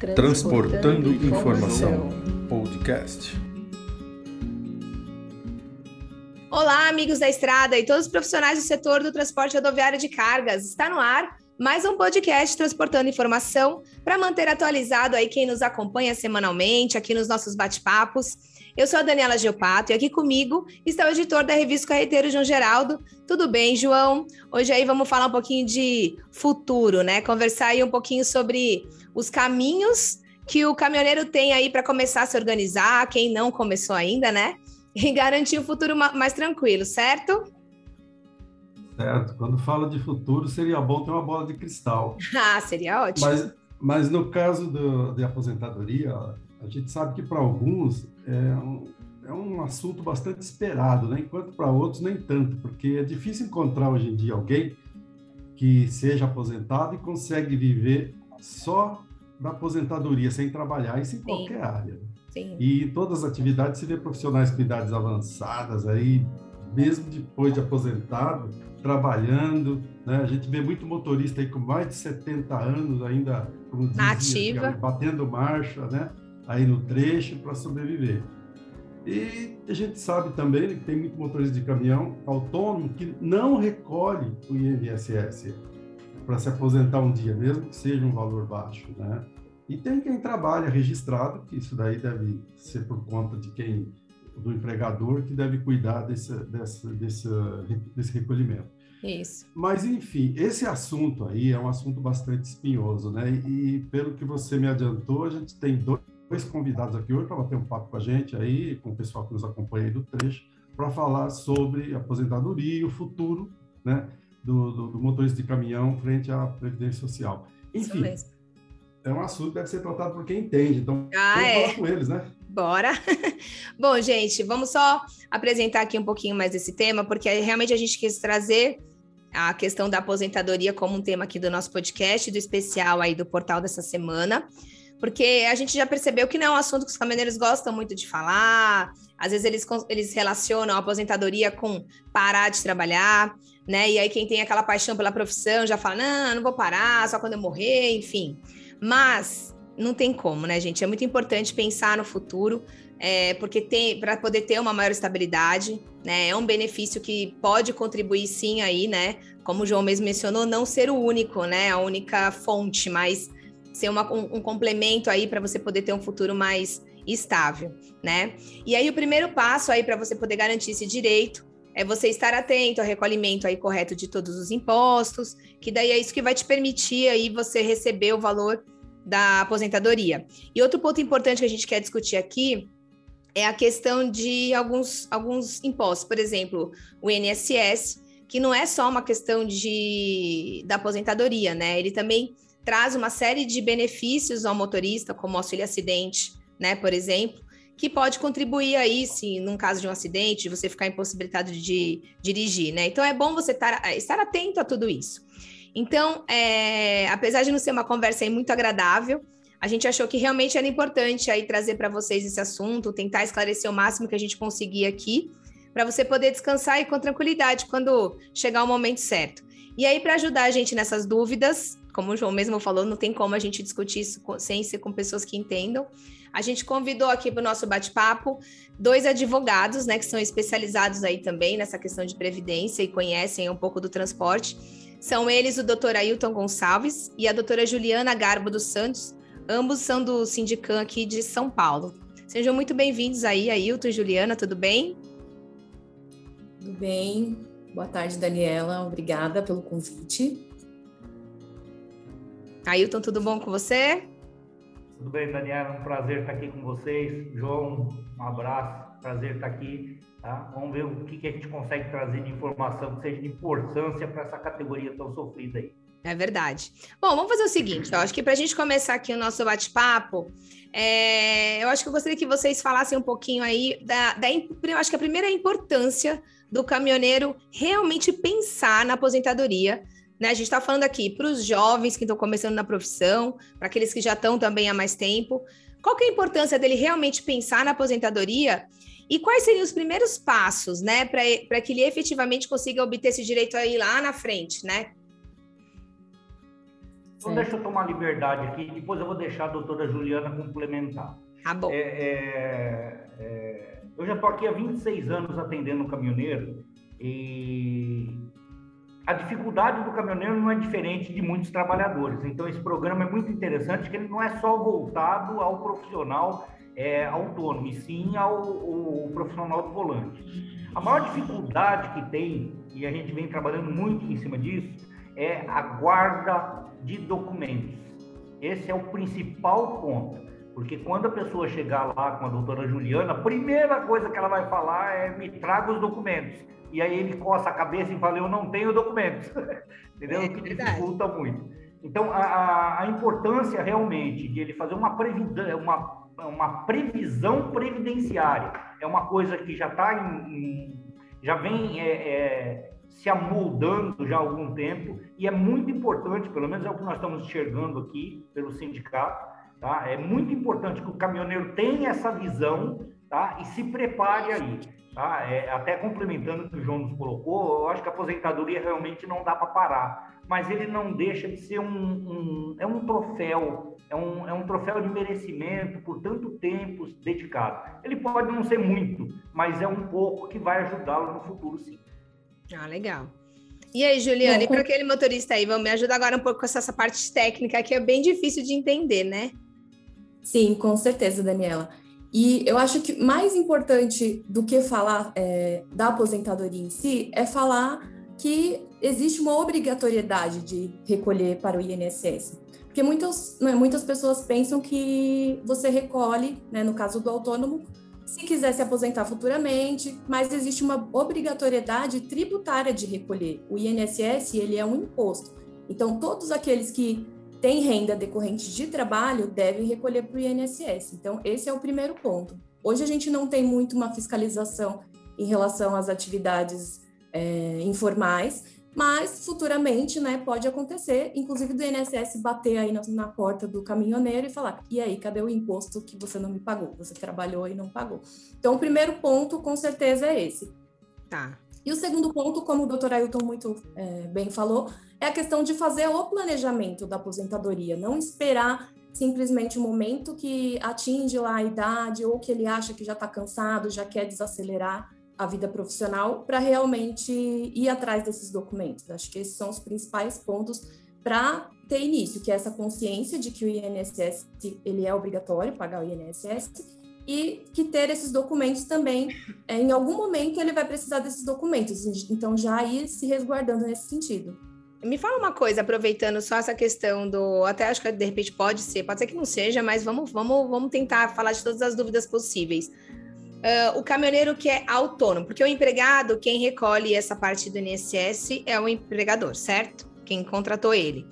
Transportando, informação. Podcast. Olá, amigos da estrada e todos os profissionais do setor do transporte rodoviário de cargas. Está no ar mais um podcast transportando informação para manter atualizado aí quem nos acompanha semanalmente aqui nos nossos bate-papos. Eu sou a Daniela Geopato e aqui comigo está o editor da revista Carreteiro, João Geraldo. Tudo bem, João? Hoje aí vamos falar um pouquinho de futuro, né? Conversar aí um pouquinho sobre os caminhos que o caminhoneiro tem aí para começar a se organizar, quem não começou ainda, né? E garantir um futuro mais tranquilo, certo? Certo. Quando fala de futuro, seria bom ter uma bola de cristal. ah, seria ótimo. Mas, mas no caso do, de aposentadoria, a gente sabe que para alguns é um, é um assunto bastante esperado, né? enquanto para outros nem tanto, porque é difícil encontrar hoje em dia alguém que seja aposentado e consegue viver só da aposentadoria, sem trabalhar, isso em Sim. qualquer área. Sim. E em todas as atividades se vê profissionais com idades avançadas aí, mesmo depois de aposentado, trabalhando, né? A gente vê muito motorista aí com mais de 70 anos ainda, como dizia, ativa, batendo marcha, né? Aí no trecho para sobreviver. E a gente sabe também que tem muito motorista de caminhão autônomo que não recolhe o INSS para se aposentar um dia, mesmo que seja um valor baixo, né? E tem quem trabalha registrado, que isso daí deve ser por conta de quem, do empregador, que deve cuidar desse, desse, desse, desse recolhimento. Isso. Mas, enfim, esse assunto aí é um assunto bastante espinhoso, né? E pelo que você me adiantou, a gente tem dois convidados aqui hoje para bater um papo com a gente aí, com o pessoal que nos acompanha aí do trecho, para falar sobre aposentadoria e o futuro, né? do, do, do motorista de caminhão frente à Previdência Social. Enfim, é um assunto que deve ser tratado por quem entende, então ah, vamos é. falar com eles, né? Bora! Bom, gente, vamos só apresentar aqui um pouquinho mais desse tema, porque realmente a gente quis trazer a questão da aposentadoria como um tema aqui do nosso podcast, do especial aí do portal dessa semana porque a gente já percebeu que não é um assunto que os caminhoneiros gostam muito de falar. Às vezes eles, eles relacionam a aposentadoria com parar de trabalhar, né? E aí quem tem aquela paixão pela profissão já fala: não, não vou parar, só quando eu morrer, enfim. Mas não tem como, né, gente? É muito importante pensar no futuro, é, porque tem para poder ter uma maior estabilidade, né? É um benefício que pode contribuir sim aí, né? Como o João mesmo mencionou, não ser o único, né? A única fonte, mas ser uma, um, um complemento aí para você poder ter um futuro mais estável, né? E aí o primeiro passo aí para você poder garantir esse direito é você estar atento ao recolhimento aí correto de todos os impostos, que daí é isso que vai te permitir aí você receber o valor da aposentadoria. E outro ponto importante que a gente quer discutir aqui é a questão de alguns, alguns impostos, por exemplo, o INSS, que não é só uma questão de da aposentadoria, né? Ele também traz uma série de benefícios ao motorista, como auxílio acidente, né, por exemplo, que pode contribuir aí, se num caso de um acidente, você ficar impossibilitado de dirigir, né? Então é bom você estar, estar atento a tudo isso. Então, é, apesar de não ser uma conversa muito agradável, a gente achou que realmente era importante aí trazer para vocês esse assunto, tentar esclarecer o máximo que a gente conseguir aqui, para você poder descansar e com tranquilidade quando chegar o momento certo. E aí, para ajudar a gente nessas dúvidas, como o João mesmo falou, não tem como a gente discutir isso sem ser com pessoas que entendam. A gente convidou aqui para o nosso bate-papo dois advogados, né, que são especializados aí também nessa questão de previdência e conhecem um pouco do transporte. São eles o doutor Ailton Gonçalves e a doutora Juliana Garbo dos Santos, ambos são do Sindicam aqui de São Paulo. Sejam muito bem-vindos aí, Ailton e Juliana, tudo bem? Tudo bem. Boa tarde, Daniela. Obrigada pelo convite. Ailton, tudo bom com você? Tudo bem, Daniela, um prazer estar aqui com vocês. João, um abraço, prazer estar aqui. Tá? Vamos ver o que, que a gente consegue trazer de informação que seja de importância para essa categoria tão sofrida aí. É verdade. Bom, vamos fazer o seguinte, eu acho que para a gente começar aqui o nosso bate-papo, é, eu acho que eu gostaria que vocês falassem um pouquinho aí da, da eu acho que a primeira importância do caminhoneiro realmente pensar na aposentadoria, né? A gente está falando aqui para os jovens que estão começando na profissão, para aqueles que já estão também há mais tempo. Qual que é a importância dele realmente pensar na aposentadoria e quais seriam os primeiros passos, né, para que ele efetivamente consiga obter esse direito aí lá na frente, né? Então, deixa eu tomar liberdade aqui, depois eu vou deixar a doutora Juliana complementar. Tá bom. É, é, é, eu já estou aqui há 26 anos atendendo caminhoneiro e a dificuldade do caminhoneiro não é diferente de muitos trabalhadores. Então, esse programa é muito interessante, que ele não é só voltado ao profissional é, autônomo, e sim ao, ao, profissional do volante. A maior dificuldade que tem, e a gente vem trabalhando muito em cima disso, é a guarda de documentos. Esse é o principal ponto. Porque quando a pessoa chegar lá com a doutora Juliana, a primeira coisa que ela vai falar é me traga os documentos. E aí ele coça a cabeça e fala, eu não tenho documentos. Entendeu? É, que dificulta muito. Então, a, a, importância realmente de ele fazer uma, previdão, uma, uma previsão previdenciária é uma coisa que já está já vem é, é, se amoldando já há algum tempo e é muito importante, pelo menos é o que nós estamos enxergando aqui pelo sindicato, Tá? É muito importante que o caminhoneiro tenha essa visão tá? e se prepare aí. Tá? É, até complementando o que o João nos colocou, eu acho que a aposentadoria realmente não dá para parar, mas ele não deixa de ser um, um, é um troféu, é um, é um troféu de merecimento por tanto tempo dedicado. Ele pode não ser muito, mas é um pouco que vai ajudá-lo no futuro, sim. Ah, legal. E aí, Juliana, e para aquele motorista aí, vamos me ajudar agora um pouco com essa parte técnica que é bem difícil de entender, né? Sim, com certeza, Daniela. E eu acho que mais importante do que falar é, da aposentadoria em si é falar que existe uma obrigatoriedade de recolher para o INSS. Porque muitas, né, muitas pessoas pensam que você recolhe, né, no caso do autônomo, se quiser se aposentar futuramente, mas existe uma obrigatoriedade tributária de recolher. O INSS, ele é um imposto. Então, todos aqueles que tem renda decorrente de trabalho deve recolher para o INSS. Então, esse é o primeiro ponto. Hoje a gente não tem muito uma fiscalização em relação às atividades é, informais, mas futuramente, né, pode acontecer, inclusive do INSS bater aí na, na, porta do caminhoneiro e falar: e aí, cadê o imposto que você não me pagou? Você trabalhou e não pagou. Então, o primeiro ponto, com certeza, é esse. Tá. E o segundo ponto, como o doutor Ailton muito é, bem falou, é a questão de fazer o planejamento da aposentadoria, não esperar simplesmente o momento que atinge lá a idade ou que ele acha que já está cansado, já quer desacelerar a vida profissional para realmente ir atrás desses documentos. Acho que esses são os principais pontos para ter início, que é essa consciência de que o INSS ele é obrigatório pagar o INSS e que ter esses documentos também, é, em algum momento ele vai precisar desses documentos, então já ir se resguardando nesse sentido. Me fala uma coisa, aproveitando só essa questão do. Até acho que de repente pode ser, pode ser que não seja, mas vamos, vamos, vamos tentar falar de todas as dúvidas possíveis. Uh, o caminhoneiro que é autônomo, porque o empregado, quem recolhe essa parte do INSS é o empregador, certo? Quem contratou ele.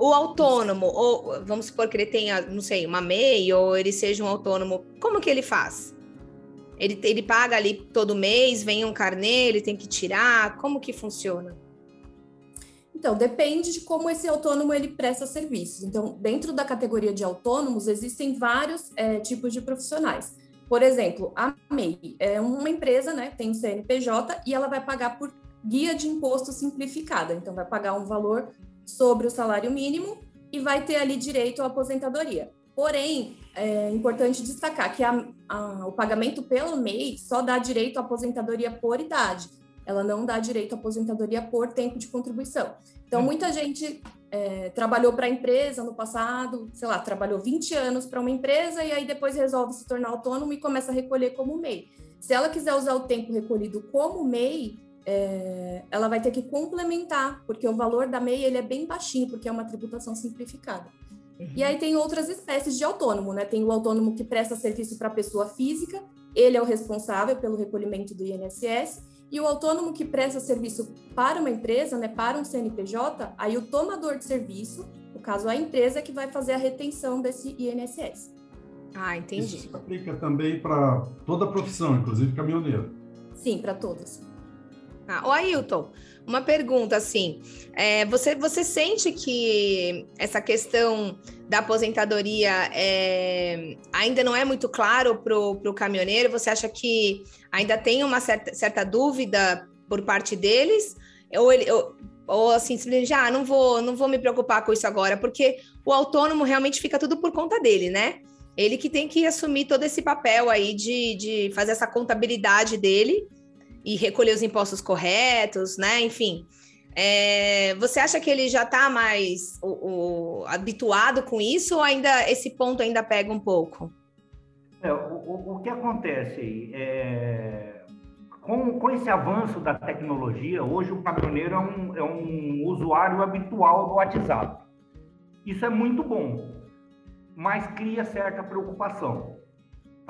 O autônomo, ou vamos supor que ele tenha, não sei, uma MEI, ou ele seja um autônomo, como que ele faz? Ele, ele paga ali todo mês, vem um carnê, ele tem que tirar, como que funciona? Então, depende de como esse autônomo ele presta serviços. Então, dentro da categoria de autônomos, existem vários é, tipos de profissionais. Por exemplo, a MEI é uma empresa, né, tem um CNPJ e ela vai pagar por guia de imposto simplificada. Então, vai pagar um valor sobre o salário mínimo e vai ter ali direito à aposentadoria. Porém, é importante destacar que a, a, o pagamento pelo MEI só dá direito à aposentadoria por idade ela não dá direito à aposentadoria por tempo de contribuição. Então, muita gente é, trabalhou para a empresa no passado, sei lá, trabalhou 20 anos para uma empresa e aí depois resolve se tornar autônomo e começa a recolher como MEI. Se ela quiser usar o tempo recolhido como MEI, é, ela vai ter que complementar, porque o valor da MEI ele é bem baixinho, porque é uma tributação simplificada. Uhum. E aí tem outras espécies de autônomo, né? Tem o autônomo que presta serviço para pessoa física, ele é o responsável pelo recolhimento do INSS, e o autônomo que presta serviço para uma empresa, né, para um CNPJ, aí o tomador de serviço, no caso a empresa, é que vai fazer a retenção desse INSS. Ah, entendi. Isso se aplica também para toda a profissão, inclusive caminhoneiro. Sim, para todas. Ah, o Ailton, uma pergunta assim, é, você, você sente que essa questão da aposentadoria é, ainda não é muito claro para o caminhoneiro? Você acha que ainda tem uma certa, certa dúvida por parte deles? Ou, ele, ou, ou assim, simplesmente, ah, não vou, não vou me preocupar com isso agora, porque o autônomo realmente fica tudo por conta dele, né? Ele que tem que assumir todo esse papel aí de, de fazer essa contabilidade dele e recolher os impostos corretos, né? Enfim. É, você acha que ele já está mais o, o, habituado com isso ou ainda esse ponto ainda pega um pouco? É, o, o, que acontece? É, com, com esse avanço da tecnologia, hoje o caminhoneiro é um, é um usuário habitual do WhatsApp. Isso é muito bom, mas cria certa preocupação.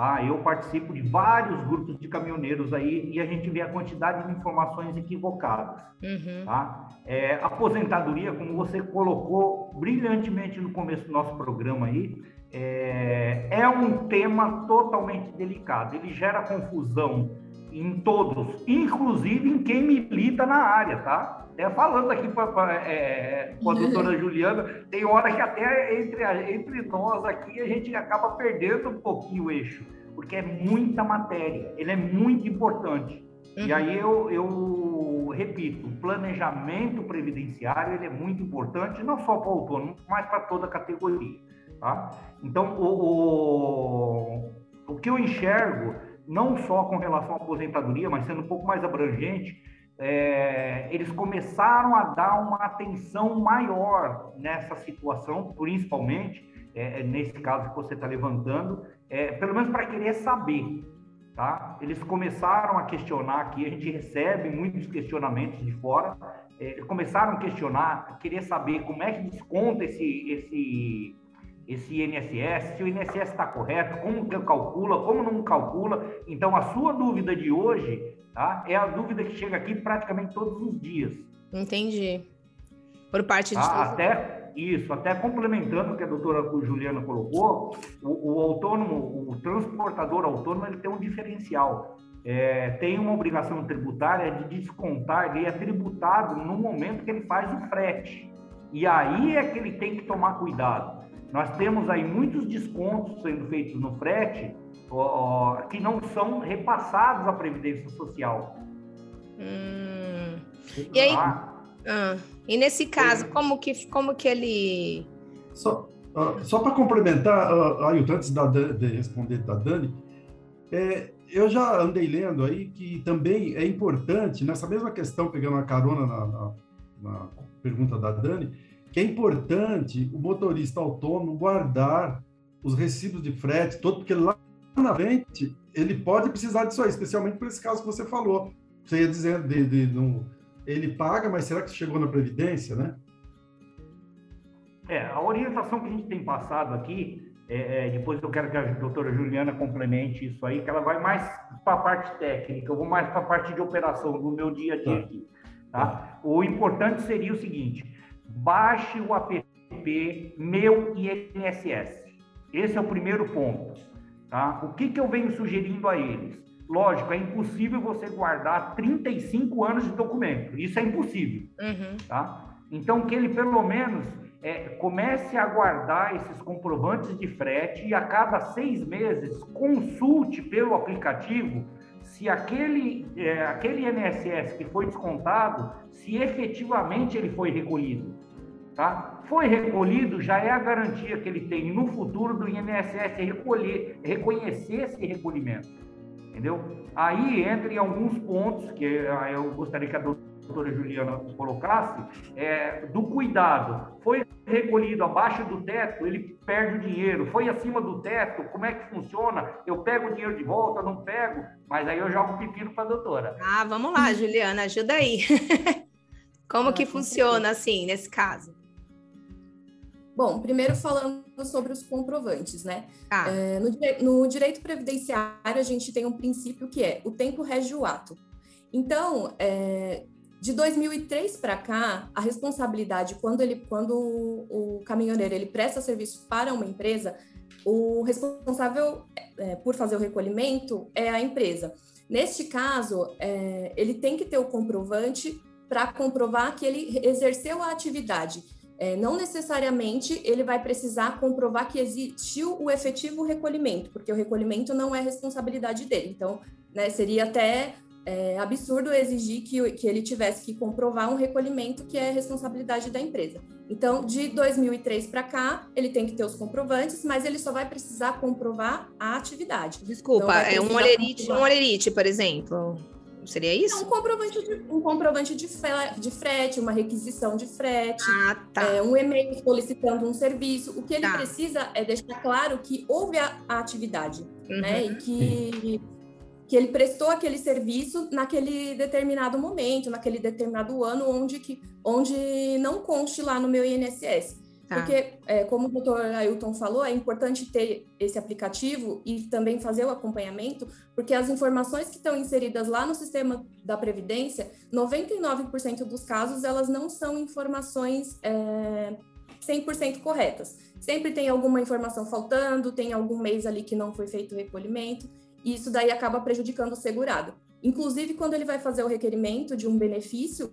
Tá? Eu participo de vários grupos de caminhoneiros aí e a gente vê a quantidade de informações equivocadas. Uhum. Tá? É, aposentadoria, como você colocou brilhantemente no começo do nosso programa aí, é, é um tema totalmente delicado. Ele gera confusão em todos, inclusive em quem milita na área, tá? Até falando aqui pra, pra, é, com a doutora Juliana, tem hora que até entre, entre nós aqui a gente acaba perdendo um pouquinho o eixo, porque é muita matéria, ele é muito importante. Uhum. E aí eu, eu repito, o planejamento previdenciário ele é muito importante, não só para o autônomo, mas para toda a categoria. Tá? Então, o, o, o que eu enxergo, não só com relação à aposentadoria, mas sendo um pouco mais abrangente, é, eles começaram a dar uma atenção maior nessa situação, principalmente é, é nesse caso que você está levantando, é, pelo menos para querer saber. Tá? Eles começaram a questionar aqui, a gente recebe muitos questionamentos de fora, é, começaram a questionar, a querer saber como é que desconta esse, esse, esse INSS, se o INSS está correto, como que calcula, como não calcula. Então, a sua dúvida de hoje Tá? É a dúvida que chega aqui praticamente todos os dias. Entendi. Por parte de tá? Até isso, até complementando o que a doutora Juliana colocou, o, o autônomo, o transportador autônomo, ele tem um diferencial. É, tem uma obrigação tributária de descontar, ele é tributado no momento que ele faz o frete. E aí é que ele tem que tomar cuidado. Nós temos aí muitos descontos sendo feitos no frete ó, que não são repassados à Previdência Social. Hum. E aí, ah. ah, e nesse caso, como que, como que ele... Só, uh, só para complementar, uh, Ailton, antes da, de responder da Dani, é, eu já andei lendo aí que também é importante, nessa mesma questão, pegando a carona na, na, na pergunta da Dani, que é importante o motorista autônomo guardar os recibos de frete, todo, porque lá na frente, ele pode precisar disso aí, especialmente por esse caso que você falou. Você ia dizer, de, de, não, ele paga, mas será que chegou na Previdência, né? É, a orientação que a gente tem passado aqui, é, é, depois eu quero que a doutora Juliana complemente isso aí, que ela vai mais para a parte técnica, eu vou mais para a parte de operação do meu dia a dia tá. aqui. Tá? O importante seria o seguinte: baixe o app Meu INSS. Esse é o primeiro ponto. Tá? O que, que eu venho sugerindo a eles? Lógico, é impossível você guardar 35 anos de documento. Isso é impossível. Uhum. Tá? Então, que ele pelo menos é, comece a guardar esses comprovantes de frete e a cada seis meses consulte pelo aplicativo se aquele, é, aquele INSS que foi descontado, se efetivamente ele foi recolhido. Tá? Foi recolhido, já é a garantia que ele tem no futuro do INSS recolher, reconhecer esse recolhimento. Entendeu? Aí entra em alguns pontos que ah, eu gostaria que a doutora Juliana colocasse, é, do cuidado. Foi recolhido abaixo do teto, ele perde o dinheiro. Foi acima do teto, como é que funciona? Eu pego o dinheiro de volta, não pego? Mas aí eu jogo o pepino para a doutora. Ah, vamos lá, Juliana, ajuda aí. como que funciona assim, nesse caso? Bom, primeiro falando sobre os comprovantes, né? Ah. É, no, no, direito previdenciário, a gente tem um princípio que é o tempo rege o ato. Então, é, de 2003 para cá, a responsabilidade, quando, ele, quando o, o caminhoneiro ele presta serviço para uma empresa, o responsável é, por fazer o recolhimento é a empresa. Neste caso, é, ele tem que ter o comprovante para comprovar que ele exerceu a atividade é, não necessariamente ele vai precisar comprovar que existiu o efetivo recolhimento, porque o recolhimento não é responsabilidade dele. Então, né, seria até é absurdo exigir que, que ele tivesse que comprovar um recolhimento que é responsabilidade da empresa. Então, de 2003 para cá, ele tem que ter os comprovantes, mas ele só vai precisar comprovar a atividade. Desculpa, é um olerite, um olerite, por exemplo. Seria isso? É um comprovante de, um comprovante de, de frete, uma requisição de frete, ah, tá. é, um e-mail solicitando um serviço. O que ele tá. precisa é deixar claro que houve a, a atividade, uhum. né? E que que ele prestou aquele serviço naquele determinado momento, naquele determinado ano, onde, que, onde não conste lá no meu INSS. Tá. Porque, é, como o doutor Ailton falou, é importante ter esse aplicativo e também fazer o acompanhamento, porque as informações que estão inseridas lá no sistema da Previdência, 99% dos casos, elas não são informações é, 100% corretas. Sempre tem alguma informação faltando, tem algum mês ali que não foi feito o recolhimento e isso daí acaba prejudicando o segurado. Inclusive, quando ele vai fazer o requerimento de um benefício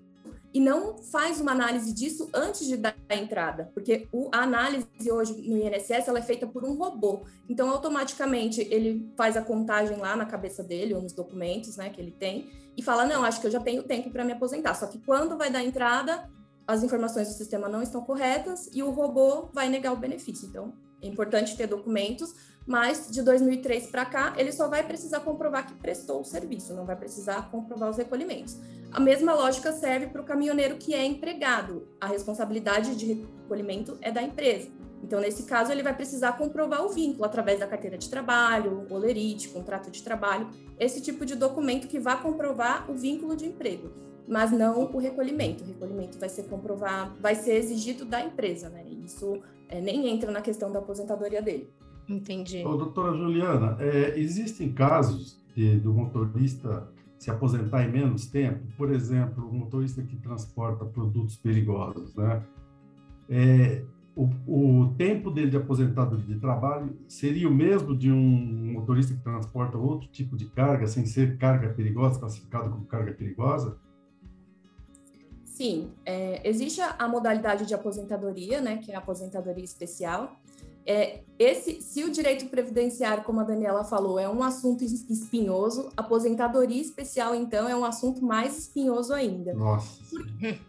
e não faz uma análise disso antes de dar a entrada, porque a análise hoje no INSS ela é feita por um robô. Então, automaticamente, ele faz a contagem lá na cabeça dele ou nos documentos né, que ele tem e fala: Não, acho que eu já tenho tempo para me aposentar. Só que quando vai dar a entrada, as informações do sistema não estão corretas e o robô vai negar o benefício. Então, é importante ter documentos mas de 2003 para cá, ele só vai precisar comprovar que prestou o serviço, não vai precisar comprovar os recolhimentos. A mesma lógica serve para o caminhoneiro que é empregado. A responsabilidade de recolhimento é da empresa. Então, nesse caso, ele vai precisar comprovar o vínculo através da carteira de trabalho, olerite, contrato de trabalho, esse tipo de documento que vai comprovar o vínculo de emprego, mas não o recolhimento. O recolhimento vai ser comprovado, vai ser exigido da empresa, né? Isso é, nem entra na questão da aposentadoria dele. Entendi. Ô, doutora Juliana, é, existem casos de, do motorista se aposentar em menos tempo? Por exemplo, o motorista que transporta produtos perigosos, né? É, o, o, tempo dele de aposentadoria de trabalho seria o mesmo de um motorista que transporta outro tipo de carga, sem ser carga perigosa, classificado como carga perigosa? Sim, é, existe a modalidade de aposentadoria, né, que é a aposentadoria especial, é, esse, se o direito previdenciário, como a Daniela falou, é um assunto espinhoso, aposentadoria especial, então, é um assunto mais espinhoso ainda. Nossa.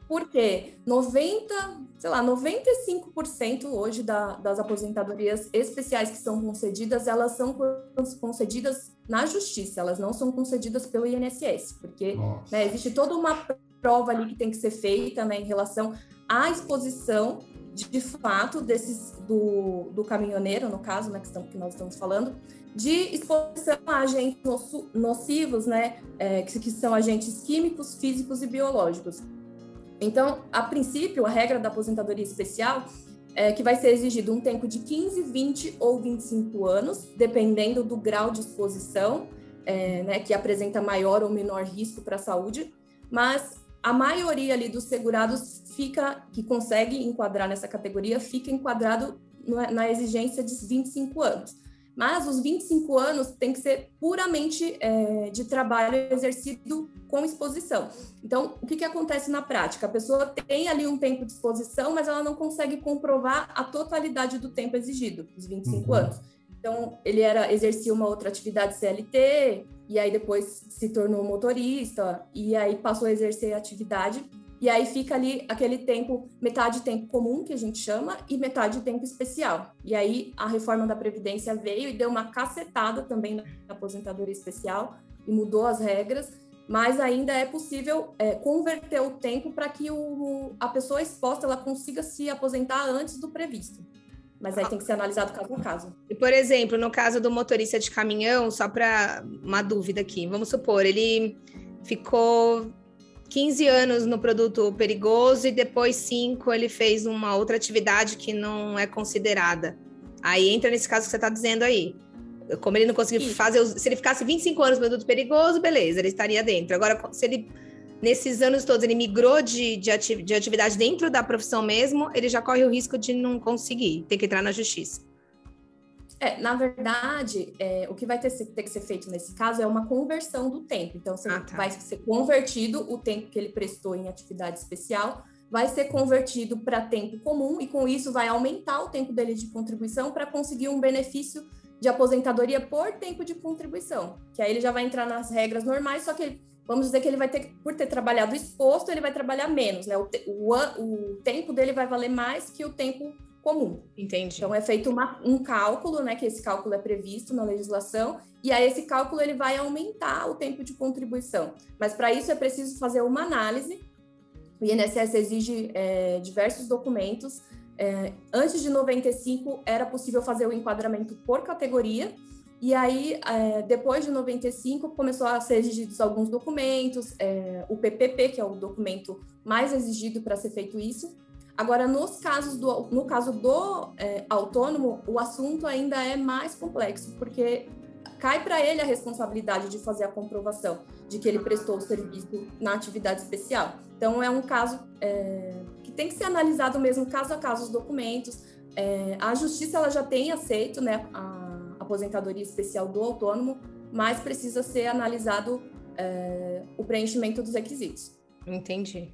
Por, quê? 90, sei lá, 95% hoje da, das aposentadorias especiais que são concedidas, elas são concedidas na justiça, elas não são concedidas pelo INSS, porque né, existe toda uma prova ali que tem que ser feita né, em relação à exposição de fato, desses do, do caminhoneiro, no caso, né, que, estamos, que nós estamos falando, de exposição a agentes nocivos, né, é, que, que são agentes químicos, físicos e biológicos. Então, a princípio, a regra da aposentadoria especial é que vai ser exigido um tempo de 15, 20 ou 25 anos, dependendo do grau de exposição, é, né, que apresenta maior ou menor risco para a saúde, mas a maioria ali dos segurados fica, que consegue enquadrar nessa categoria, fica enquadrado na exigência de 25 anos. Mas os 25 anos tem que ser puramente é, de trabalho exercido com exposição. Então, o que, que acontece na prática? A pessoa tem ali um tempo de exposição, mas ela não consegue comprovar a totalidade do tempo exigido, os 25 uhum. anos. Então, ele era exercia uma outra atividade CLT, e aí depois se tornou motorista, e aí passou a exercer a atividade, e aí fica ali aquele tempo, metade tempo comum, que a gente chama, e metade tempo especial. E aí a reforma da Previdência veio e deu uma cacetada também na aposentadoria especial, e mudou as regras, mas ainda é possível é, converter o tempo para que o, a pessoa exposta ela consiga se aposentar antes do previsto. Mas aí tem que ser analisado caso a caso. E, por exemplo, no caso do motorista de caminhão, só para uma dúvida aqui, vamos supor, ele ficou 15 anos no produto perigoso e depois 5 ele fez uma outra atividade que não é considerada. Aí entra nesse caso que você está dizendo aí. Como ele não conseguiu fazer, se ele ficasse 25 anos no produto perigoso, beleza, ele estaria dentro. Agora, se ele nesses anos todos ele migrou de, de, ati de atividade dentro da profissão mesmo, ele já corre o risco de não conseguir, ter que entrar na justiça. É, na verdade, é, o que vai ter, ter, que ser feito nesse caso é uma conversão do tempo. Então, ah, tá. vai ser convertido o tempo que ele prestou em atividade especial, vai ser convertido para tempo comum, e com isso vai aumentar o tempo dele de contribuição para conseguir um benefício de aposentadoria por tempo de contribuição. Que aí ele já vai entrar nas regras normais, só que ele vamos dizer que ele vai ter, por ter trabalhado exposto, ele vai trabalhar menos, né? O, te, o, o tempo dele vai valer mais que o tempo comum. Entendi. Então é feito uma, um cálculo, né? Que esse cálculo é previsto na legislação, e aí esse cálculo ele vai aumentar o tempo de contribuição. Mas para isso é preciso fazer uma análise. O INSS exige é, diversos documentos. É, antes de 95 era possível fazer o enquadramento por categoria. E aí, é, depois de 95, começou a ser exigidos alguns documentos, é, o PPP, que é o documento mais exigido para ser feito isso. Agora, nos casos do, no caso do é, autônomo, o assunto ainda é mais complexo, porque cai para ele a responsabilidade de fazer a comprovação de que ele prestou o serviço na atividade especial. Então, é um caso que tem que ser analisado mesmo caso a caso os documentos. A justiça ela já tem aceito né, a, aposentadoria especial do autônomo, mas precisa ser analisado é, o preenchimento dos requisitos. Entendi.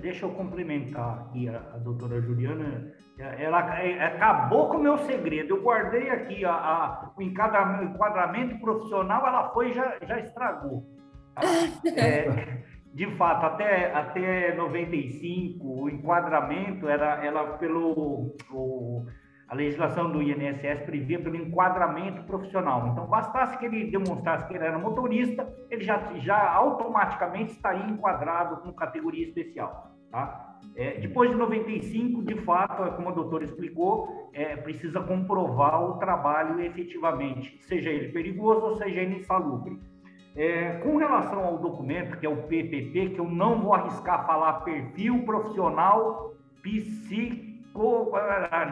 Deixa eu complementar aqui a, a doutora Juliana. Ela é, acabou com o meu segredo. Eu guardei aqui a, a, o enquadramento, enquadramento, profissional, ela foi e já, já estragou. É, de fato, até, até 95, o enquadramento era, era pelo. O, a legislação do INSS previa pelo enquadramento profissional. Então, bastasse que ele demonstrasse que ele era motorista, ele já, já automaticamente estaria enquadrado com categoria especial. Tá? É, depois de 95, de fato, é como a doutora explicou, é, precisa comprovar o trabalho efetivamente, seja ele perigoso ou seja ele insalubre. É, com relação ao documento, que é o PPP, que eu não vou arriscar falar perfil profissional psico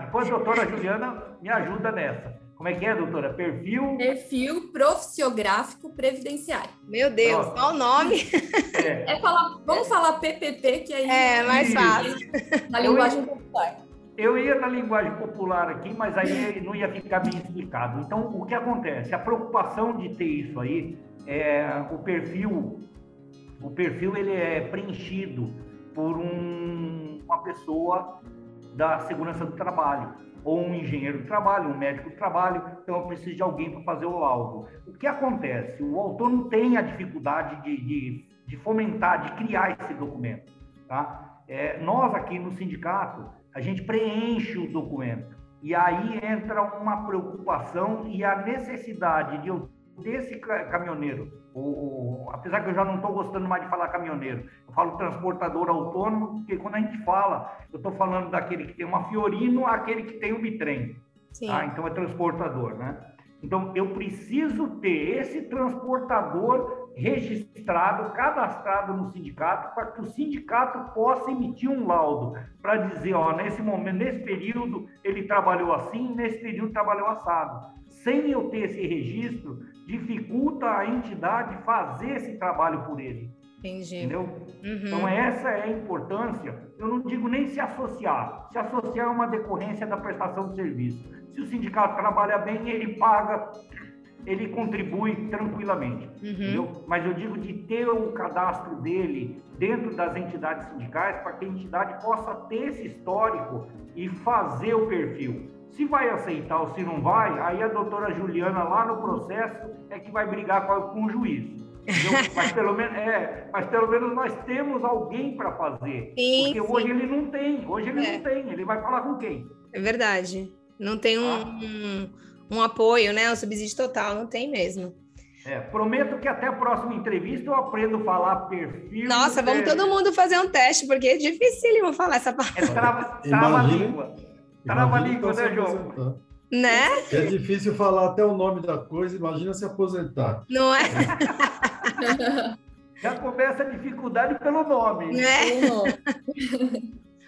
depois a doutora Juliana me ajuda nessa. Como é que é, doutora? Perfil? Perfil profissiográfico previdenciário. Meu Deus, qual o nome? É. é falar, vamos falar PPP, que aí... É, mais fácil. Na linguagem popular. Eu ia na linguagem popular aqui, mas aí não ia ficar bem explicado. Então, o que acontece? A preocupação de ter isso aí, é, o perfil, o perfil ele é preenchido por um, uma pessoa da segurança do trabalho, ou um engenheiro do trabalho, um médico do trabalho, então eu preciso de alguém para fazer o laudo. O que acontece? O autônomo tem a dificuldade de, de, de fomentar, de criar esse documento. Tá? É, nós aqui no sindicato, a gente preenche o documento. E aí entra uma preocupação e a necessidade de eu desse caminhoneiro, o, o, apesar que eu já não estou gostando mais de falar caminhoneiro, eu falo transportador autônomo, porque quando a gente fala, eu estou falando daquele que tem uma Fiorino aquele que tem o bitrem. Tá? Então é transportador, né? Então eu preciso ter esse transportador registrado, cadastrado no sindicato, para que o sindicato possa emitir um laudo para dizer, ó, nesse momento, nesse período ele trabalhou assim, nesse período trabalhou assado. Sem eu ter esse registro, dificulta a entidade fazer esse trabalho por ele. Entendi. Entendeu? Uhum. Então, essa é a importância. Eu não digo nem se associar. Se associar é uma decorrência da prestação de serviço. Se o sindicato trabalha bem, ele paga, ele contribui tranquilamente. Uhum. Entendeu? Mas eu digo de ter o cadastro dele dentro das entidades sindicais para que a entidade possa ter esse histórico e fazer o perfil. Se vai aceitar ou se não vai, aí a doutora Juliana, lá no processo, é que vai brigar com, com o juiz. mas, pelo menos, é, mas pelo menos nós temos alguém para fazer. Sim, porque sim. hoje ele não tem, hoje ele é. não tem. Ele vai falar com quem? É verdade. Não tem um, ah. um, um, apoio, né? Um subsídio total, não tem mesmo. É, prometo que até a próxima entrevista eu aprendo a falar perfil. Nossa, vamos é... todo mundo fazer um teste, porque é dificílimo falar essa palavra. É trava, trava língua. Trava língua, né, João? Né? É difícil falar até o nome da coisa, imagina se aposentar. Não é? Já começa a dificuldade pelo nome. Né?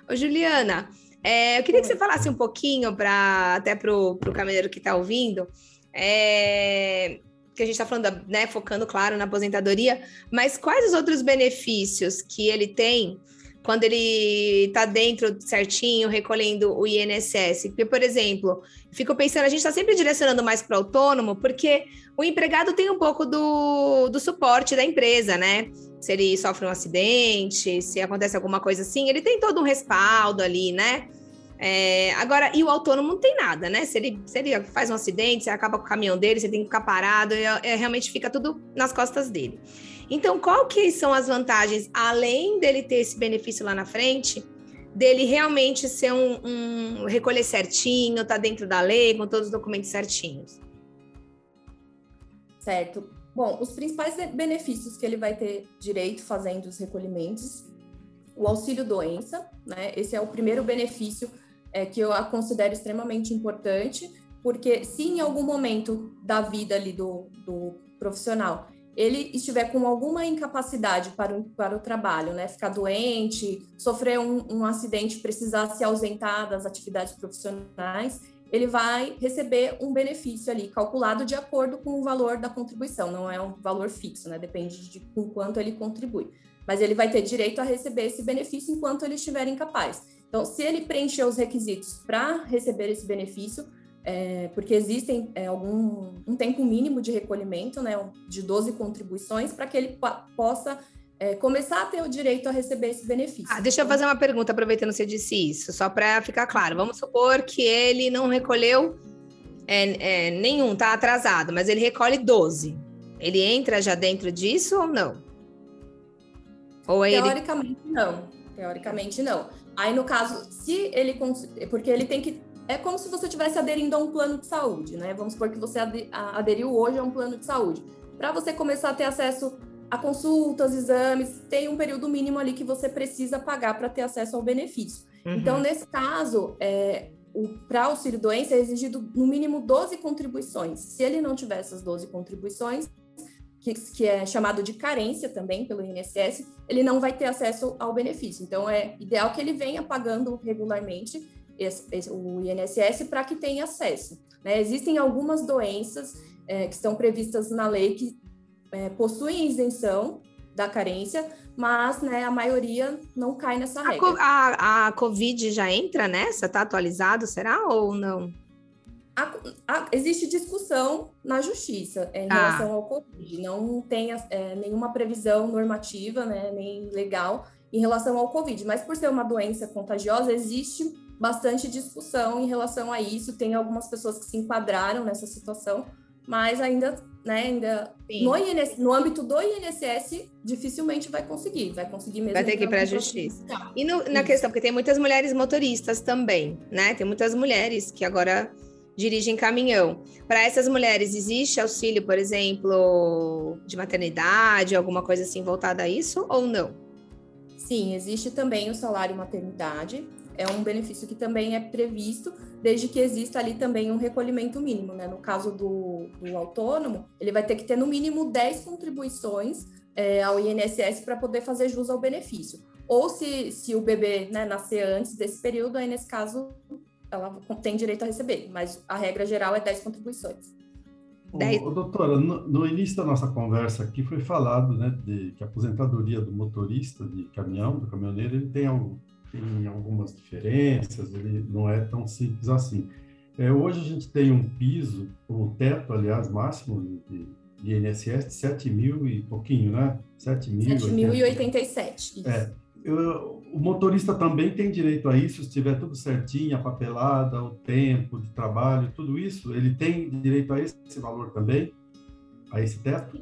Ô, Juliana, é, eu queria que você falasse um pouquinho, pra, até para o caminhoneiro que está ouvindo, é, que a gente está falando, né, focando, claro, na aposentadoria, mas quais os outros benefícios que ele tem quando ele está dentro certinho, recolhendo o INSS. Porque, por exemplo, fico pensando, a gente está sempre direcionando mais para o autônomo, porque o empregado tem um pouco do, do suporte da empresa, né? Se ele sofre um acidente, se acontece alguma coisa assim, ele tem todo um respaldo ali, né? É, agora, e o autônomo não tem nada, né? Se ele, se ele faz um acidente, você acaba com o caminhão dele, você tem que ficar parado, é, é, realmente fica tudo nas costas dele. Então, qual que são as vantagens, além dele ter esse benefício lá na frente, dele realmente ser um, um recolher certinho, tá dentro da lei, com todos os documentos certinhos? Certo. Bom, os principais benefícios que ele vai ter direito fazendo os recolhimentos, o auxílio doença, né? Esse é o primeiro benefício é, que eu considero extremamente importante, porque se em algum momento da vida ali do, do profissional ele estiver com alguma incapacidade para o, para o trabalho, né, ficar doente, sofrer um, um acidente, precisar se ausentar das atividades profissionais, ele vai receber um benefício ali calculado de acordo com o valor da contribuição, não é um valor fixo, né? Depende de com quanto ele contribui. Mas ele vai ter direito a receber esse benefício enquanto ele estiver incapaz. Então, se ele preencher os requisitos para receber esse benefício, é, porque existem é, algum um tempo mínimo de recolhimento, né, de 12 contribuições, para que ele possa é, começar a ter o direito a receber esse benefício. Ah, deixa eu fazer uma pergunta, aproveitando que você disse isso, só para ficar claro. Vamos supor que ele não recolheu é, é, nenhum, está atrasado, mas ele recolhe 12. Ele entra já dentro disso ou não? Ou Teoricamente, ele... não. Teoricamente, não. Aí, no caso, se ele. Porque ele tem que. É como se você estivesse aderindo a um plano de saúde, né? Vamos supor que você aderiu hoje a um plano de saúde. Para você começar a ter acesso a consultas, exames, tem um período mínimo ali que você precisa pagar para ter acesso ao benefício. Uhum. Então, nesse caso, é, para auxílio doença é exigido no mínimo 12 contribuições. Se ele não tiver essas 12 contribuições, que, que, é chamado de carência também pelo INSS, ele não vai ter acesso ao benefício. Então, é ideal que ele venha pagando regularmente esse, esse, o INSS para que tenha acesso. Né? Existem algumas doenças é, que estão previstas na lei que é, possuem isenção da carência, mas né, a maioria não cai nessa regra. A, a, Covid já entra nessa? Está atualizado, será ou não? A, a, existe discussão na justiça é, em ah. relação ao Covid. Não tem é, nenhuma previsão normativa, né, nem legal em relação ao Covid. Mas por ser uma doença contagiosa, existe bastante discussão em relação a isso. Tem algumas pessoas que se enquadraram nessa situação, mas ainda, né, ainda no, INS, no âmbito do INSS, dificilmente vai conseguir, vai conseguir mesmo. Vai ter que ir para a justiça. E no, na questão, porque tem muitas mulheres motoristas também, né? Tem muitas mulheres que agora dirigem caminhão. Para essas mulheres, existe auxílio, por exemplo, de maternidade, alguma coisa assim voltada a isso ou não? Sim, existe também o salário maternidade. É um benefício que também é previsto, desde que exista ali também um recolhimento mínimo, né? No caso do, do autônomo, ele vai ter que ter no mínimo 10 contribuições é, ao INSS para poder fazer jus ao benefício. Ou se, se o bebê né, nascer antes desse período, aí nesse caso ela tem direito a receber, mas a regra geral é 10 contribuições. Ô, doutora, no, no, início da nossa conversa aqui foi falado né, de que a aposentadoria do motorista de caminhão, do caminhoneiro, ele tem, algum, tem algumas diferenças, ele não é tão simples assim. É, hoje a gente tem um piso, um teto, aliás, máximo de, de INSS de 7 mil e pouquinho, né? 7.087. É, eu, o motorista também tem direito a isso, se tiver tudo certinho, a papelada, o tempo de trabalho, tudo isso, ele tem direito a esse valor também, a esse teto?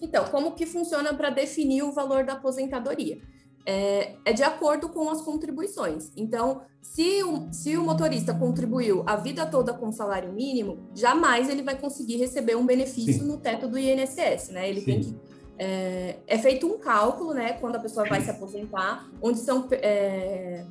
Então, como que funciona para definir o valor da aposentadoria? É, é, de acordo com as contribuições. Então, se o, se o motorista contribuiu a vida toda com salário mínimo, jamais ele vai conseguir receber um benefício Sim. no teto do INSS, né? Ele Sim. tem que é, é, feito um cálculo, né, quando a pessoa vai se aposentar, onde são é,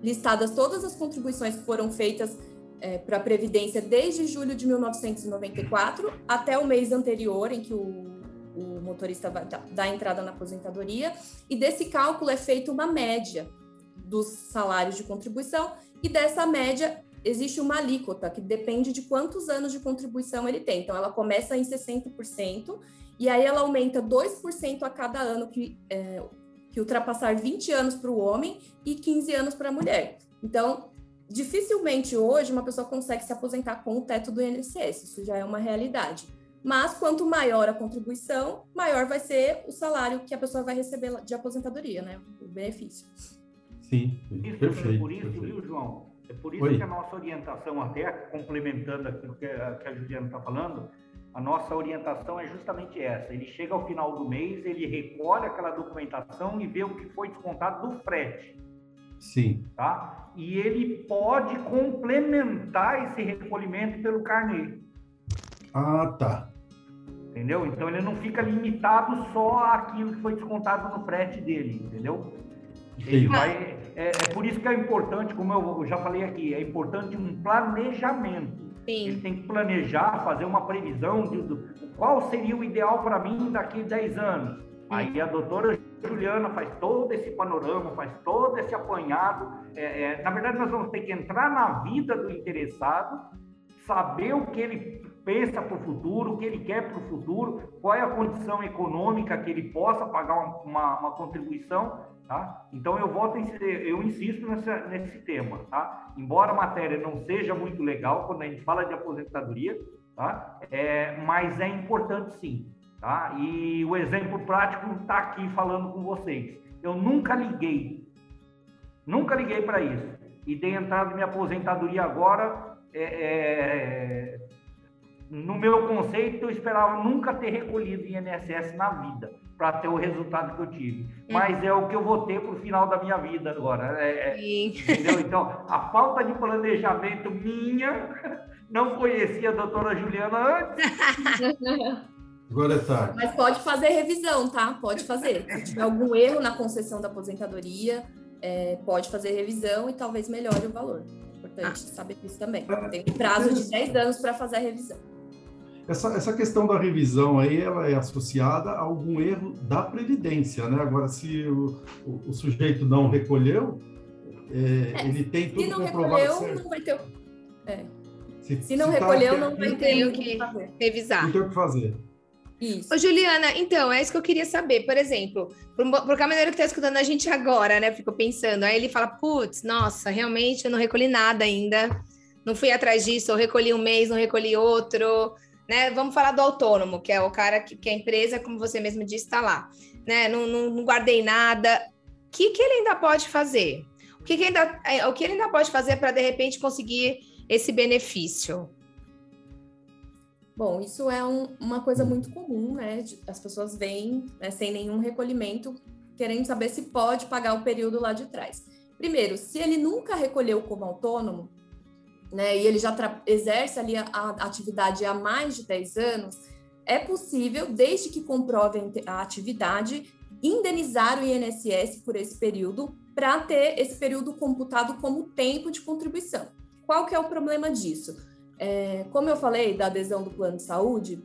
listadas todas as contribuições que foram feitas é, para a Previdência desde julho de 1994 até o mês anterior, em que o, o motorista dar entrada na aposentadoria, e desse cálculo é feita uma média dos salários de contribuição, e dessa média existe uma alíquota que depende de quantos anos de contribuição ele tem. Então, ela começa em 60% e aí ela aumenta 2% a cada ano que, é, que ultrapassar 20 anos para o homem e 15 anos para a mulher. Então, dificilmente hoje uma pessoa consegue se aposentar com o teto do INSS, isso já é uma realidade. Mas quanto maior a contribuição, maior vai ser o salário que a pessoa vai receber de aposentadoria, né? O benefício. Sim, isso, perfeito. Por isso, perfeito. viu, João? É por isso Oi. que a nossa orientação, até complementando aquilo que a, que a Juliana está falando, a nossa orientação é justamente essa. Ele chega ao final do mês, ele recolhe aquela documentação e vê o que foi descontado do frete. Sim. Tá? E ele pode complementar esse recolhimento pelo carnê. Ah, tá. Entendeu? Então ele não fica limitado só àquilo que foi descontado no frete dele, entendeu? Ele vai, é, é, por isso que é importante, como eu já falei aqui, é importante um planejamento. Sim. Ele tem que planejar, fazer uma previsão de, de qual seria o ideal para mim daqui a 10 anos. Aí a doutora Juliana faz todo esse panorama, faz todo esse apanhado. É, é, na verdade, nós vamos ter que entrar na vida do interessado, saber o que ele pensa para o futuro, o que ele quer para o futuro, qual é a condição econômica que ele possa pagar uma, uma, contribuição, tá? Então eu volto, eu insisto nessa, nesse tema, tá? Embora a matéria não seja muito legal quando a gente fala de aposentadoria, tá? É, mas é importante sim, tá? E o exemplo prático está aqui falando com vocês. Eu nunca liguei, nunca liguei para isso e dei entrada na minha aposentadoria agora. É, é, no meu conceito, eu esperava nunca ter recolhido INSS na vida para ter o resultado que eu tive. Hum. Mas é o que eu vou ter para o final da minha vida agora. É, é, entendeu? Então, a falta de planejamento minha, não conhecia a doutora Juliana antes. Agora é tarde. Mas pode fazer revisão, tá? Pode fazer. Se tiver algum erro na concessão da aposentadoria, é, pode fazer revisão e talvez melhore o valor. Importante ah. saber disso também. Tem um prazo de 10 anos para fazer a revisão. Essa, essa questão da revisão aí, ela é associada a algum erro da Previdência, né? Agora, se o, o, o sujeito não recolheu, é, é, ele tem tudo se não recolheu, certo. não vai ter... É. Se, se, não se tá recolheu, tá, não vai ter o que revisar. Não tem o que fazer. Isso. Ô, Juliana, então, é isso que eu queria saber. Por exemplo, para o caminhoneiro que está escutando a gente agora, né? Fico pensando, aí ele fala, putz, nossa, realmente eu não recolhi nada ainda. Não fui atrás disso, eu recolhi um mês, não recolhi outro né? Vamos falar do autônomo, que é o cara que, que a empresa, como você mesmo disse, está lá, né? Não, não, não, guardei nada. O que, que ele ainda pode fazer? O que, que ainda, é, o que ele ainda pode fazer para de repente conseguir esse benefício? Bom, isso é um, uma coisa muito comum, né? As pessoas vêm né, sem nenhum recolhimento, querendo saber se pode pagar o período lá de trás. Primeiro, se ele nunca recolheu como autônomo, né, e ele já exerce ali a, a, atividade há mais de 10 anos, é possível, desde que comprove a atividade, indenizar o INSS por esse período para ter esse período computado como tempo de contribuição. Qual que é o problema disso? É, como eu falei da adesão do plano de saúde,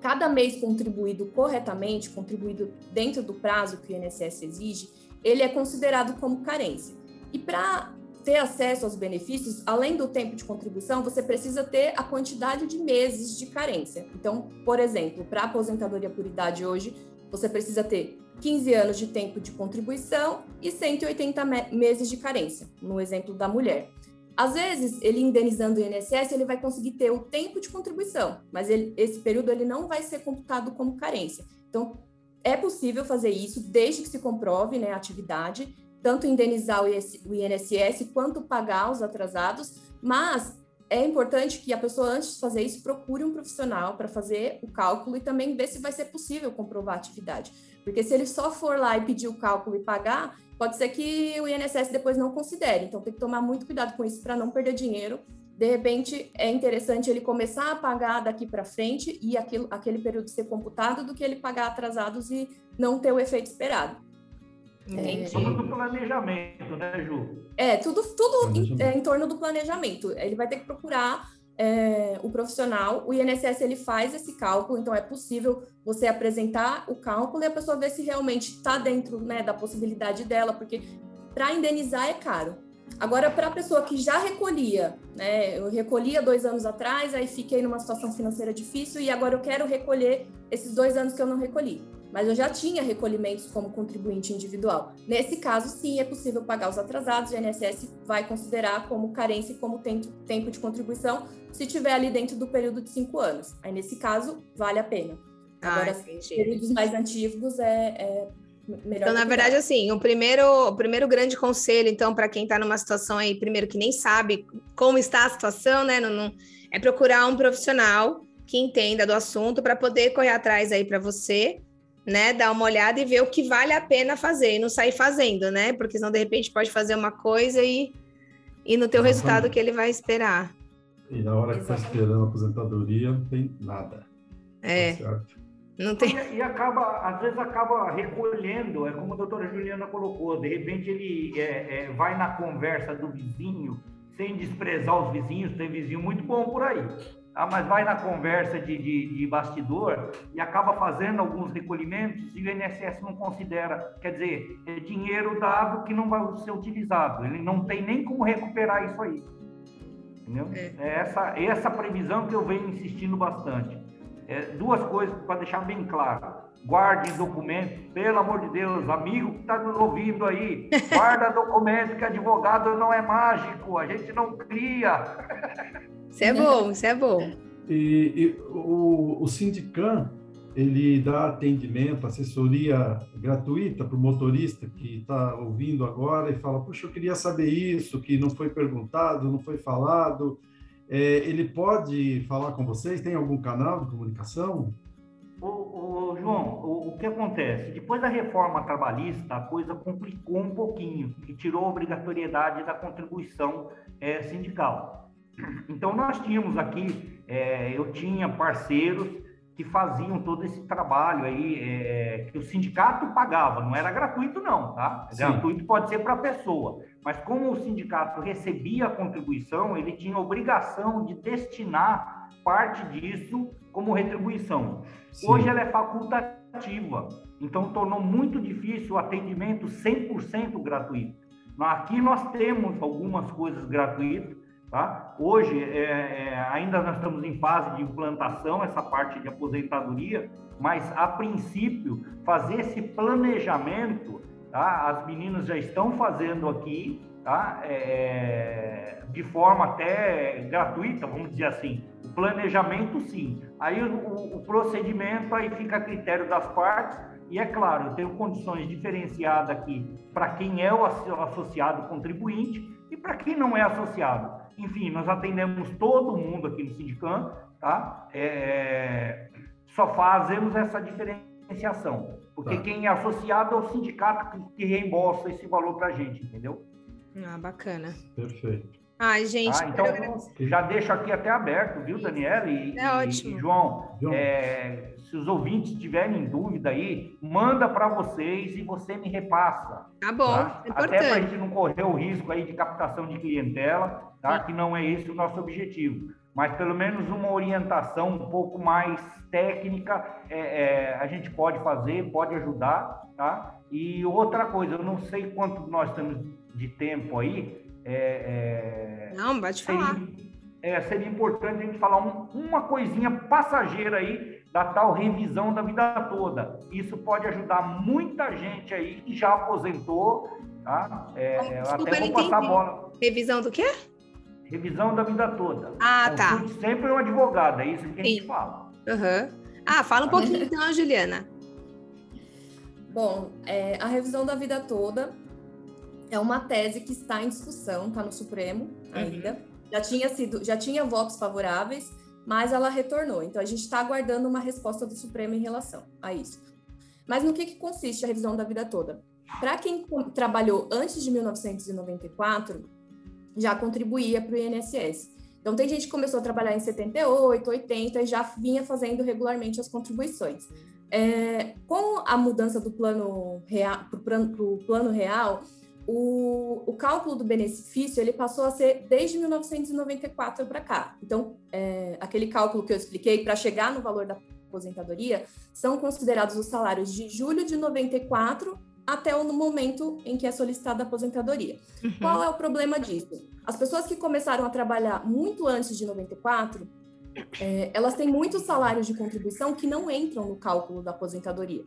cada mês contribuído corretamente, contribuído dentro do prazo que o INSS exige, ele é considerado como carência. E para ter acesso aos benefícios, além do tempo de contribuição, você precisa ter a quantidade de meses de carência. Então, por exemplo, para aposentadoria por idade hoje, você precisa ter 15 anos de tempo de contribuição e 180 me meses de carência, no exemplo da mulher. Às vezes, ele indenizando o INSS, ele vai conseguir ter o tempo de contribuição, mas ele, esse período ele não vai ser computado como carência. Então, é possível fazer isso desde que se comprove né, a atividade tanto indenizar o INSS quanto pagar os atrasados, mas é importante que a pessoa, antes de fazer isso, procure um profissional para fazer o cálculo e também ver se vai ser possível comprovar a atividade. Porque se ele só for lá e pedir o cálculo e pagar, pode ser que o INSS depois não considere. Então tem que tomar muito cuidado com isso para não perder dinheiro. De repente, é interessante ele começar a pagar daqui para frente e aquilo, aquele período ser computado do que ele pagar atrasados e não ter o efeito esperado. Entendi. Tudo do planejamento, né, Ju? É, tudo, tudo em, é, em, torno do planejamento. Ele vai ter que procurar é, o profissional. O INSS ele faz esse cálculo, então é possível você apresentar o cálculo e a pessoa ver se realmente está dentro né, da possibilidade dela, porque para indenizar é caro. Agora, para a pessoa que já recolhia, né, eu recolhia dois anos atrás, aí fiquei numa situação financeira difícil e agora eu quero recolher esses dois anos que eu não recolhi mas eu já tinha recolhimentos como contribuinte individual. Nesse caso, sim, é possível pagar os atrasados, o INSS vai considerar como carência e como tempo de contribuição, se tiver ali dentro do período de cinco anos. Aí, nesse caso, vale a pena. Ah, Agora, ah, períodos mais antigos é, é melhor. Então, na verdade, assim, o primeiro, o primeiro grande conselho, então, para quem está numa situação aí, primeiro que nem sabe como está a situação, né? Não, não, é procurar um profissional que entenda do assunto para poder correr atrás aí para você, né? Dar uma olhada e ver o que vale a pena fazer e não sair fazendo, né? Porque senão de repente pode fazer uma coisa e e no teu resultado que ele vai esperar. E na hora que está esperando a aposentadoria, não tem nada. É. Tá não tem... E, e, acaba, às vezes acaba recolhendo, é como a doutora Juliana colocou, de repente ele é, é, vai na conversa do vizinho, sem desprezar os vizinhos, tem vizinho muito bom por aí, tá? mas vai na conversa de, de, de bastidor e acaba fazendo alguns recolhimentos e o INSS não considera, quer dizer, é dinheiro dado que não vai ser utilizado, ele não tem nem como recuperar isso aí. Entendeu? É. é essa, essa previsão que eu venho insistindo bastante é, duas coisas para deixar bem claro. Guarde documentos, pelo amor de Deus, amigo que está nos ouvindo aí, guarda documento que advogado não é mágico, a gente não cria. Isso é bom, isso é bom. E, e o, o Sindicam, ele dá atendimento, assessoria gratuita para o motorista que está ouvindo agora e fala, puxa, eu queria saber isso, que não foi perguntado, não foi falado, é, ele pode falar com vocês? Tem algum canal de comunicação? O, o João, o, o, que acontece? Depois da reforma trabalhista, a coisa complicou um pouquinho e tirou a obrigatoriedade da contribuição é, sindical. Então, nós tínhamos aqui, é, eu tinha parceiros que faziam todo esse trabalho aí, é, que o sindicato pagava, não era gratuito, não, tá? Sim. Gratuito pode ser para a pessoa, mas como o sindicato recebia a contribuição, ele tinha obrigação de destinar parte disso como retribuição. Sim. Hoje ela é facultativa, então tornou muito difícil o atendimento 100% gratuito. Aqui nós temos algumas coisas gratuitas, tá? Hoje é, é, ainda nós estamos em fase de implantação essa parte de aposentadoria, mas a princípio fazer esse planejamento tá? As meninas já estão fazendo aqui, tá? É, de forma até gratuita, vamos dizer assim. O planejamento, sim. Aí o, o procedimento aí fica a critério das partes. E é claro, eu tenho condições diferenciadas aqui para quem é o associado contribuinte e para quem não é associado. Enfim, nós atendemos todo mundo aqui no sindicato, tá? É, só fazemos essa diferenciação. Porque tá. quem é associado é o sindicato que, que reembolsa esse valor para a gente, entendeu? Ah, bacana. Perfeito. Ai, gente. Ah, então, já deixo aqui até aberto, viu, Daniela e, é ótimo. e João? João. É, se os ouvintes tiverem dúvida aí, manda para vocês e você me repassa. Tá bom, tá? É até para a gente não correr o risco aí de captação de clientela, tá? Que não é esse o nosso objetivo mas pelo menos uma orientação um pouco mais técnica é, é, a gente pode fazer, pode ajudar, tá? E outra coisa, eu não sei quanto nós temos de tempo aí. É, é não, pode seria, falar. É, seria importante a gente falar um, uma coisinha passageira aí da tal revisão da vida toda. Isso pode ajudar muita gente aí que já aposentou, tá? É, Desculpa, até vou passar a bola. Revisão do quê? Revisão da vida toda. Ah, tá. sempre um advogado, é isso que a Sim. gente fala. Uhum. Ah, fala um pouquinho então, Juliana. Bom, é, a revisão da vida toda é uma tese que está em discussão, está no Supremo ainda. Uhum. Já tinha sido, já tinha votos favoráveis, mas ela retornou. Então a gente está aguardando uma resposta do Supremo em relação a isso. Mas no que, que consiste a revisão da vida toda? Para quem trabalhou antes de 1994, já contribuía para o INSS. Então, tem gente que começou a trabalhar em 78, 80 e já vinha fazendo regularmente as contribuições. É, com a mudança do plano real para o plano, plano real, o, o, cálculo do benefício ele passou a ser desde 1994 para cá. Então, é, aquele cálculo que eu expliquei para chegar no valor da aposentadoria são considerados os salários de julho de 94 até o momento em que é solicitada a aposentadoria. Uhum. Qual é o problema disso? As pessoas que começaram a trabalhar muito antes de 94, é, elas têm muitos salários de contribuição que não entram no cálculo da aposentadoria.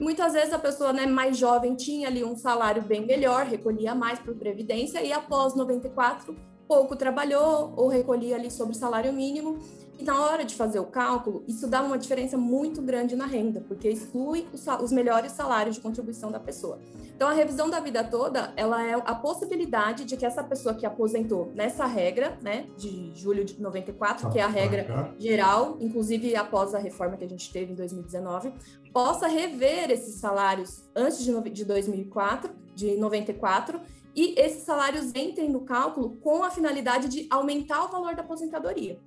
Muitas vezes a pessoa né, mais jovem tinha ali um salário bem melhor, recolhia mais por previdência e após 94 pouco trabalhou ou recolhia ali sobre o salário mínimo. E na hora de fazer o cálculo, isso dá uma diferença muito grande na renda, porque exclui os, os melhores salários de contribuição da pessoa. Então, a revisão da vida toda, ela é a possibilidade de que essa pessoa que aposentou nessa regra, né, de julho de 94, que é a regra geral, inclusive após a reforma que a gente teve em 2019, possa rever esses salários antes de, de 2004, de 94, e esses salários entrem no cálculo com a finalidade de aumentar o valor da aposentadoria.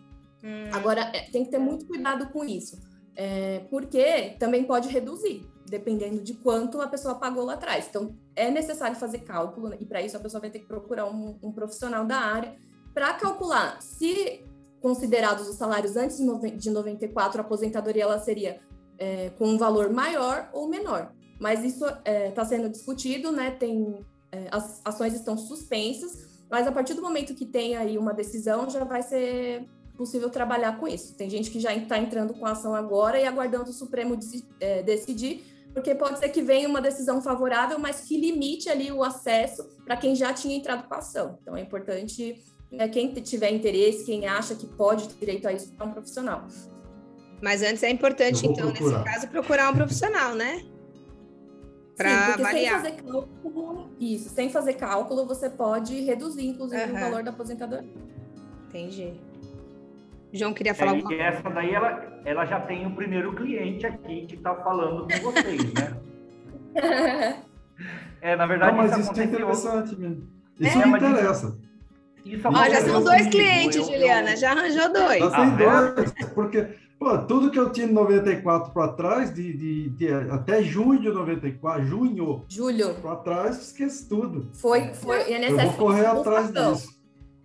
Hum. Agora, é, tem que ter muito cuidado com isso, é, porque também pode reduzir, dependendo de quanto a pessoa pagou lá atrás. Então, é necessário fazer cálculo, né, e para isso a pessoa vai ter que procurar um, um profissional da área para calcular se considerados os salários antes de 94, a aposentadoria ela seria é, com um valor maior ou menor. Mas isso está é, tá sendo discutido, né? Tem é, as ações estão suspensas, mas a partir do momento que tem aí uma decisão, já vai ser possível trabalhar com isso. Tem gente que já está entrando com a ação agora e aguardando o Supremo é, decidir, porque pode ser que venha uma decisão favorável, mas que limite ali o acesso para quem já tinha entrado com a ação. Então é importante né, quem tiver interesse, quem acha que pode ter direito a isso, é um profissional. Mas antes é importante, então, procurar. nesse caso, procurar um profissional, né? para avaliar. Sem fazer cálculo, isso, sem fazer cálculo, você pode reduzir, inclusive, uhum. o valor da aposentadoria. Entendi. João queria falar é, alguma coisa. Essa daí, ela, ela já tem o primeiro cliente aqui que está falando com vocês, né? é, na verdade, Não, mas isso, isso é interessante mesmo. Isso é, me interessa. Isso Ó, já são dois clientes, eu, Juliana, eu... já arranjou dois. Já tem ah, dois, porque Pô, tudo que eu tinha de 94 para trás, de, de, de, até junho de 94, junho. Julho. Para trás, esqueci tudo. Foi, foi. E eu vou correr atrás disso.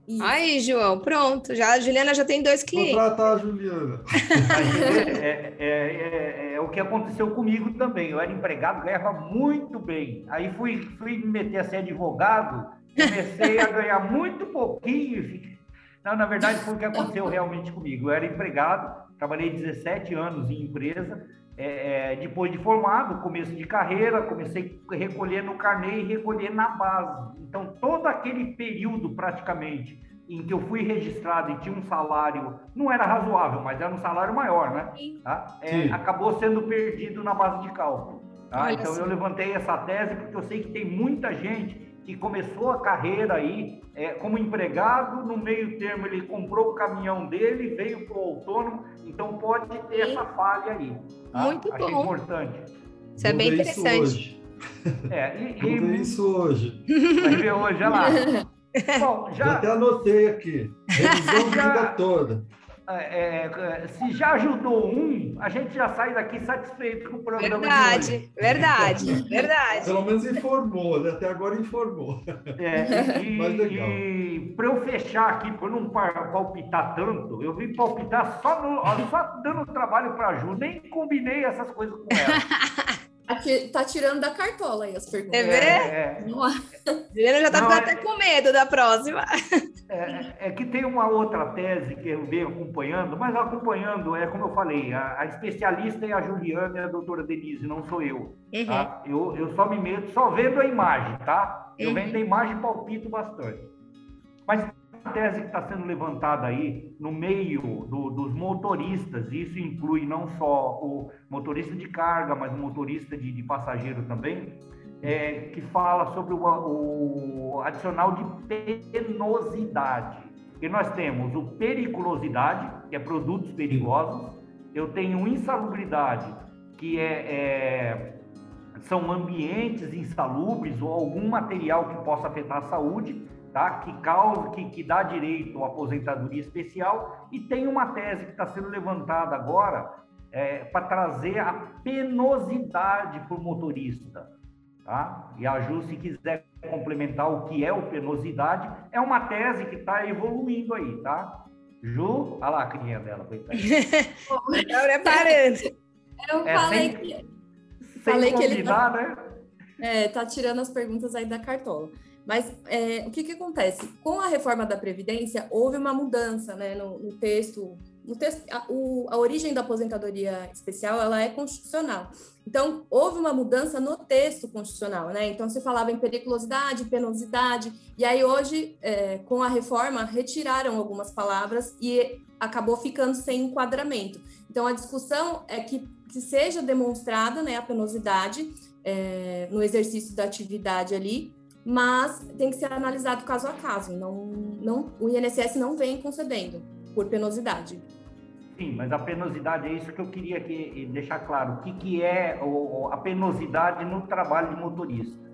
Isso. Aí, João, pronto. Já, a Juliana já tem dois clientes. Contratar a Juliana. é, é, é, é, o que aconteceu comigo também. Eu era empregado, ganhava muito bem. Aí fui, fui me meter a ser advogado, comecei a ganhar muito pouquinho. Não, na verdade, foi o que aconteceu realmente comigo. Eu era empregado, trabalhei 17 anos em empresa. É, é, depois de formado, começo de carreira, comecei a recolher no carnê e recolher na base. Então, todo aquele período praticamente em que eu fui registrado e tinha um salário, não era razoável, mas era um salário maior, né? Tá? É, acabou sendo perdido na base de cálculo. Tá? Então, eu levantei essa tese porque eu sei que tem muita gente que começou a carreira aí é, como empregado, no meio termo ele comprou o caminhão dele, veio para o autônomo, então pode ter Sim. essa falha aí. Tá? Muito Achei bom. importante. Isso é bem interessante. É, e, e... isso hoje. Vai ver hoje, olha lá. Bom, já... até anotei aqui. Revisão já... vida toda. É, é, se já ajudou um, a gente já sai daqui satisfeito com o programa. Verdade, verdade, verdade. Pelo menos informou, né? até agora informou. É, e, e para eu fechar aqui, para não palpitar tanto, eu vim palpitar só, no, só dando trabalho para a Ju, nem combinei essas coisas com ela. Aqui, tá tirando da cartola aí as perguntas. É, é. Juliana já tá Não, até é... com medo da próxima. É, é, que tem uma outra tese que eu venho acompanhando, mas acompanhando, é como eu falei, a, a especialista é a Juliana e a doutora Denise, não sou eu. Uhum. Tá? Eu, eu só me meto, só vendo a imagem, tá? Eu uhum. vendo a imagem e palpito bastante. Mas tese que está sendo levantada aí no meio do, dos motoristas, isso inclui não só o motorista de carga, mas o motorista de, de passageiro também, é, que fala sobre o, o, adicional de penosidade. E nós temos o periculosidade, que é produtos perigosos, eu tenho insalubridade, que é, é são ambientes insalubres ou algum material que possa afetar a saúde, tá? que causa, que, que dá direito à aposentadoria especial, e tem uma tese que está sendo levantada agora é, para trazer a penosidade para o motorista. Tá? E a Ju, se quiser complementar o que é o penosidade, é uma tese que está evoluindo aí, tá? Ju, olha lá a crinha dela, coitada. Preparando. Eu é, falei sem, que, sem falei que ele tá, né? É, tá tirando as perguntas aí da cartola. Mas é, o que, que acontece? Com a reforma da Previdência, houve uma mudança né, no, no texto texto, a, o, a origem da aposentadoria especial ela é constitucional. Então, houve uma mudança no texto constitucional, né? Então, se falava em periculosidade, penosidade, e aí hoje, é, com a reforma, retiraram algumas palavras e acabou ficando sem enquadramento. Então, a discussão é que, que seja demonstrada né, a penosidade é, no exercício da atividade ali, mas tem que ser analisado caso a caso. Não, não, o INSS não vem concedendo por penosidade. Sim, mas a penosidade é isso que eu queria que, deixar claro. O que, que é o, a penosidade no trabalho de motorista?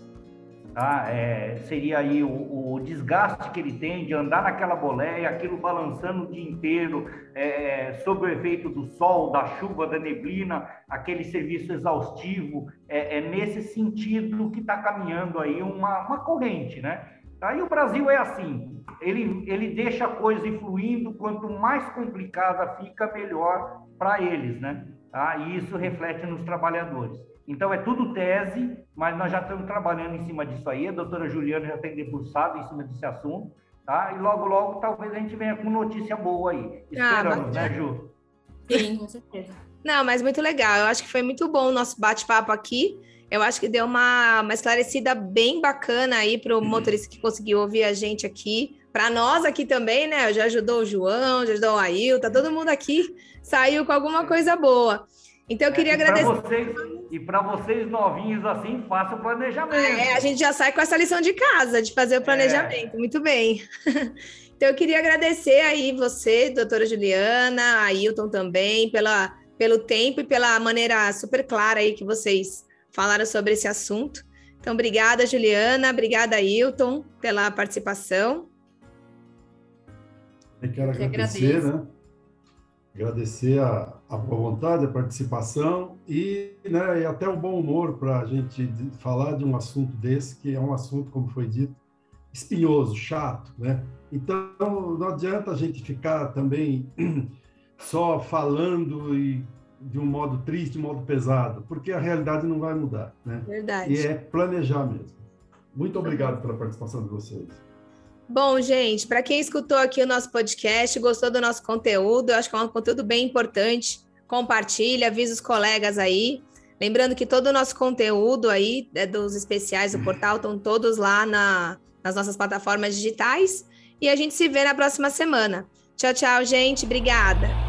Tá? É, seria aí o, o, desgaste que ele tem de andar naquela boleia, aquilo balançando o dia inteiro, é, sob o efeito do sol, da chuva, da neblina, aquele serviço exaustivo. É, é nesse sentido que está caminhando aí uma, uma corrente, né? Aí o Brasil é assim, ele, ele deixa a coisa influindo, quanto mais complicada fica, melhor para eles, né? Tá? E isso reflete nos trabalhadores. Então, é tudo tese, mas nós já estamos trabalhando em cima disso aí. A doutora Juliana já tem debruçado em cima desse assunto, tá? E logo, logo, talvez a gente venha com notícia boa aí. Ah, Esperamos, ah, né, Ju? Sim, com certeza. Não, mas muito legal. Eu acho que foi muito bom o nosso bate-papo aqui. Eu acho que deu uma, uma esclarecida bem bacana aí para o uhum. motorista que conseguiu ouvir a gente aqui. Para nós aqui também, né? Já ajudou o João, já ajudou o Ailton, todo mundo aqui saiu com alguma coisa boa. Então eu é, queria é, agradecer. Vocês, e para vocês novinhos assim, faça o planejamento. É, a gente já sai com essa lição de casa, de fazer o é. planejamento. É. Muito bem. então eu queria agradecer aí você, doutora Juliana, Ailton também, pela, pelo tempo e pela maneira super clara aí que vocês falaram sobre esse assunto. Então, obrigada, Juliana, obrigada, Ailton, pela participação. Eu quero agradecer, né? Agradecer a, a boa vontade, a participação e, né, e até o bom humor para a gente falar de um assunto desse, que é um assunto, como foi dito, espinhoso, chato, né? Então, não adianta a gente ficar também só falando e de um modo triste, de um modo pesado, porque a realidade não vai mudar, né? Verdade. E é planejar mesmo. Muito obrigado pela participação de vocês. Bom, gente, para quem escutou aqui o nosso podcast, gostou do nosso conteúdo, eu acho que é um conteúdo bem importante. Compartilha, avisa os colegas aí. Lembrando que todo o nosso conteúdo aí é dos especiais do portal estão todos lá na, nas nossas plataformas digitais. E a gente se vê na próxima semana. Tchau, tchau, gente. Obrigada.